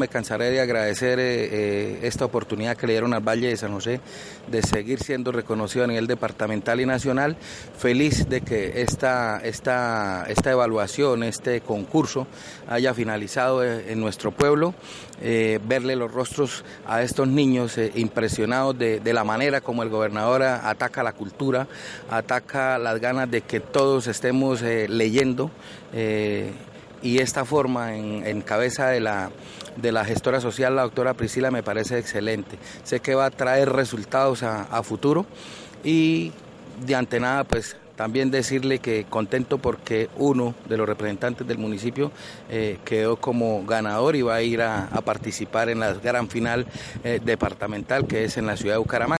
Me cansaré de agradecer eh, eh, esta oportunidad que le dieron al Valle de San José de seguir siendo reconocido a nivel departamental y nacional. Feliz de que esta, esta, esta evaluación, este concurso haya finalizado eh, en nuestro pueblo. Verle los rostros a estos niños impresionados de, de, la manera como el gobernador ataca la cultura, ataca las ganas de que todos estemos leyendo y esta forma en, cabeza de la, de la gestora social, la doctora Priscila, me parece excelente. Sé que va a traer resultados a, futuro y de antenada pues también decirle que contento porque uno de los representantes del municipio eh, quedó como ganador y va a ir a, a participar en la gran final eh, departamental que es en la ciudad de Bucaramanga.